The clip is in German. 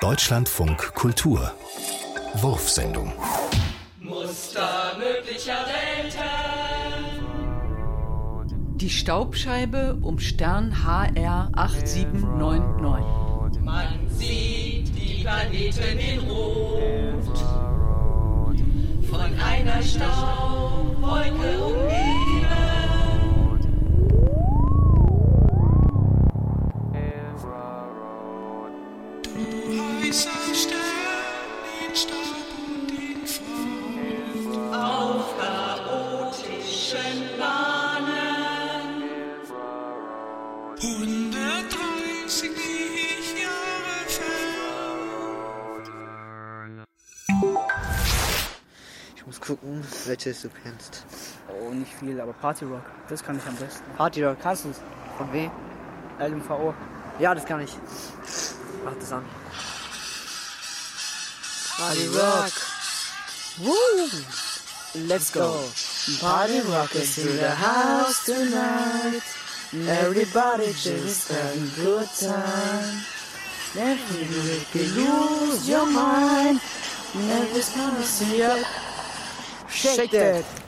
Deutschlandfunk Kultur Wurfsendung Muster möglicher Welten. Die Staubscheibe um Stern HR 8799. Man sieht die Planeten in Rot. Von einer Staubwolke umgeben. Weißer Stern in Staub und in Feuer. Auf chaotischen Bahnen. 130 Jahre fern. Ich muss gucken, welches du kennst. Oh, nicht viel, aber Party Rock, das kann ich am besten. Party Rock. Kannst du's? Von wem? LMVO. Ja, das kann ich. Mach das an. Party Rock. Woo! Let's go. Party Rock in the house tonight. Everybody just having good time. Never make you lose your mind. Never see ya. Shake that.